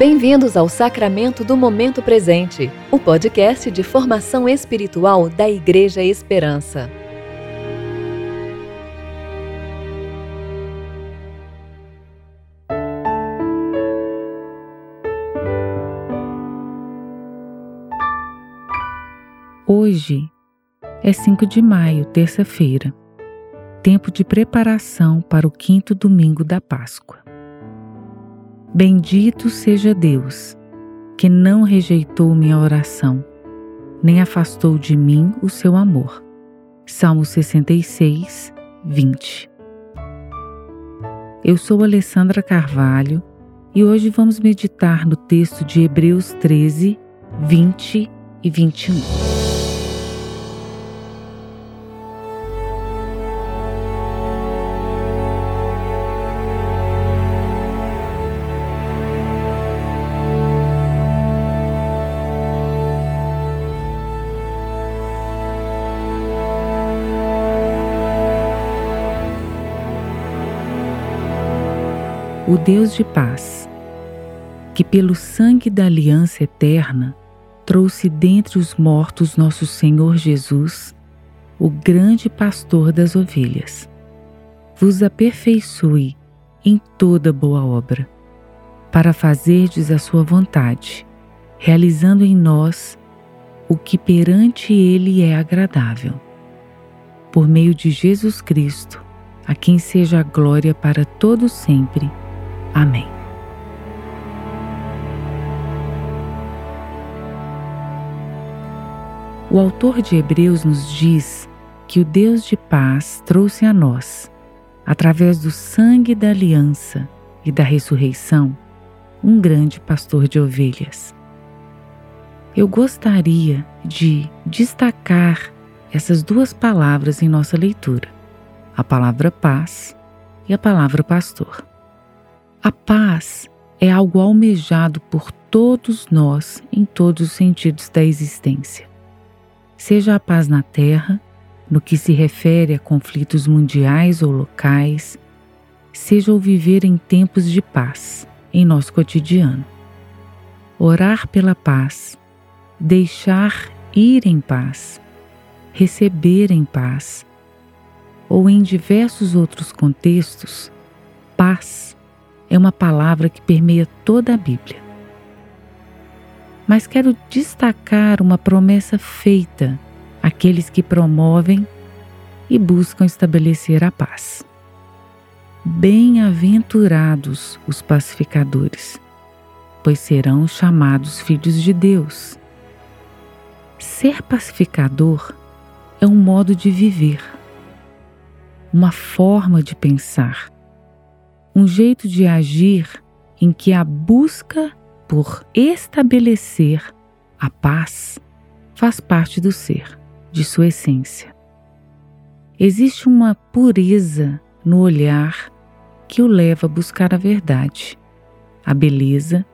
Bem-vindos ao Sacramento do Momento Presente, o podcast de formação espiritual da Igreja Esperança. Hoje é 5 de maio, terça-feira, tempo de preparação para o quinto domingo da Páscoa. Bendito seja Deus, que não rejeitou minha oração, nem afastou de mim o seu amor. Salmo 66, 20. Eu sou Alessandra Carvalho e hoje vamos meditar no texto de Hebreus 13, 20 e 21. O Deus de paz, que pelo sangue da aliança eterna trouxe dentre os mortos nosso Senhor Jesus, o grande pastor das ovelhas, vos aperfeiçoe em toda boa obra, para fazerdes a sua vontade, realizando em nós o que perante Ele é agradável. Por meio de Jesus Cristo, a quem seja a glória para todo sempre Amém. O autor de Hebreus nos diz que o Deus de paz trouxe a nós, através do sangue da aliança e da ressurreição, um grande pastor de ovelhas. Eu gostaria de destacar essas duas palavras em nossa leitura: a palavra paz e a palavra pastor. A paz é algo almejado por todos nós em todos os sentidos da existência. Seja a paz na Terra, no que se refere a conflitos mundiais ou locais, seja o viver em tempos de paz em nosso cotidiano. Orar pela paz, deixar ir em paz, receber em paz, ou em diversos outros contextos, paz é uma palavra que permeia toda a Bíblia. Mas quero destacar uma promessa feita àqueles que promovem e buscam estabelecer a paz. Bem-aventurados os pacificadores, pois serão chamados filhos de Deus. Ser pacificador é um modo de viver, uma forma de pensar um jeito de agir em que a busca por estabelecer a paz faz parte do ser, de sua essência. Existe uma pureza no olhar que o leva a buscar a verdade, a beleza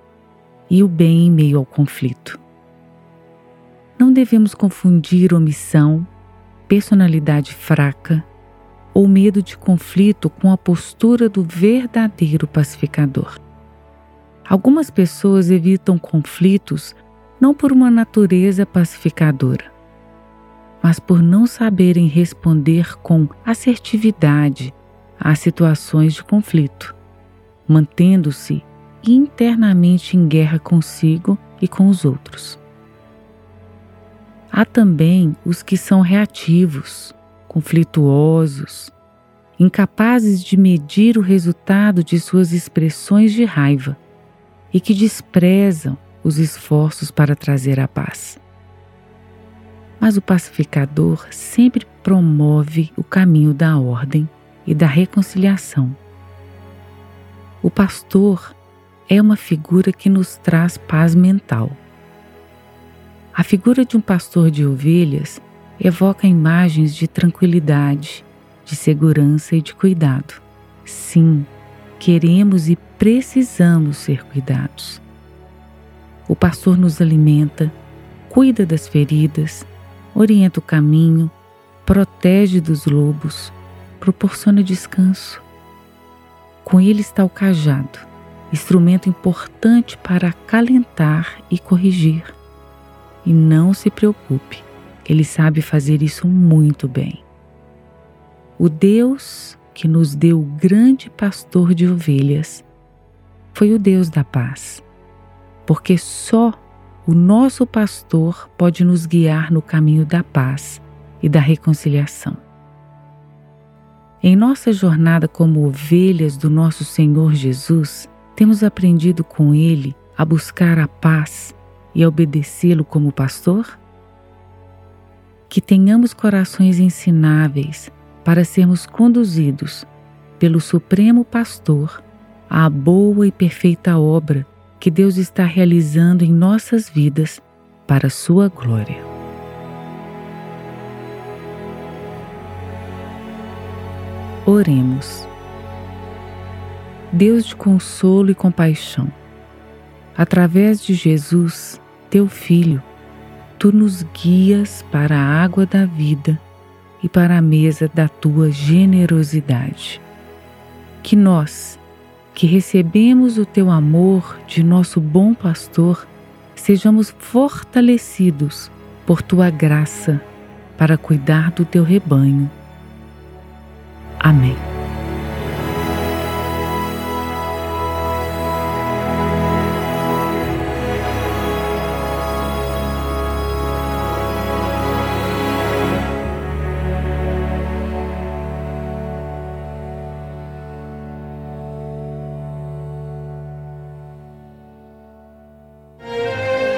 e o bem em meio ao conflito. Não devemos confundir omissão, personalidade fraca ou medo de conflito com a postura do verdadeiro pacificador. Algumas pessoas evitam conflitos não por uma natureza pacificadora, mas por não saberem responder com assertividade às situações de conflito, mantendo-se internamente em guerra consigo e com os outros. Há também os que são reativos, conflituosos, incapazes de medir o resultado de suas expressões de raiva e que desprezam os esforços para trazer a paz. Mas o pacificador sempre promove o caminho da ordem e da reconciliação. O pastor é uma figura que nos traz paz mental. A figura de um pastor de ovelhas evoca imagens de tranquilidade, de segurança e de cuidado. Sim, queremos e precisamos ser cuidados. O pastor nos alimenta, cuida das feridas, orienta o caminho, protege dos lobos, proporciona descanso. Com ele está o cajado, instrumento importante para acalentar e corrigir. E não se preocupe, ele sabe fazer isso muito bem. O Deus que nos deu o grande pastor de ovelhas foi o Deus da paz, porque só o nosso pastor pode nos guiar no caminho da paz e da reconciliação. Em nossa jornada como ovelhas do nosso Senhor Jesus, temos aprendido com Ele a buscar a paz e a obedecê-lo como pastor? Que tenhamos corações ensináveis para sermos conduzidos pelo Supremo Pastor à boa e perfeita obra que Deus está realizando em nossas vidas para Sua glória. Oremos. Deus de consolo e compaixão, através de Jesus, teu Filho, tu nos guias para a água da vida e para a mesa da tua generosidade. Que nós, que recebemos o teu amor de nosso bom pastor, sejamos fortalecidos por tua graça para cuidar do teu rebanho Amém.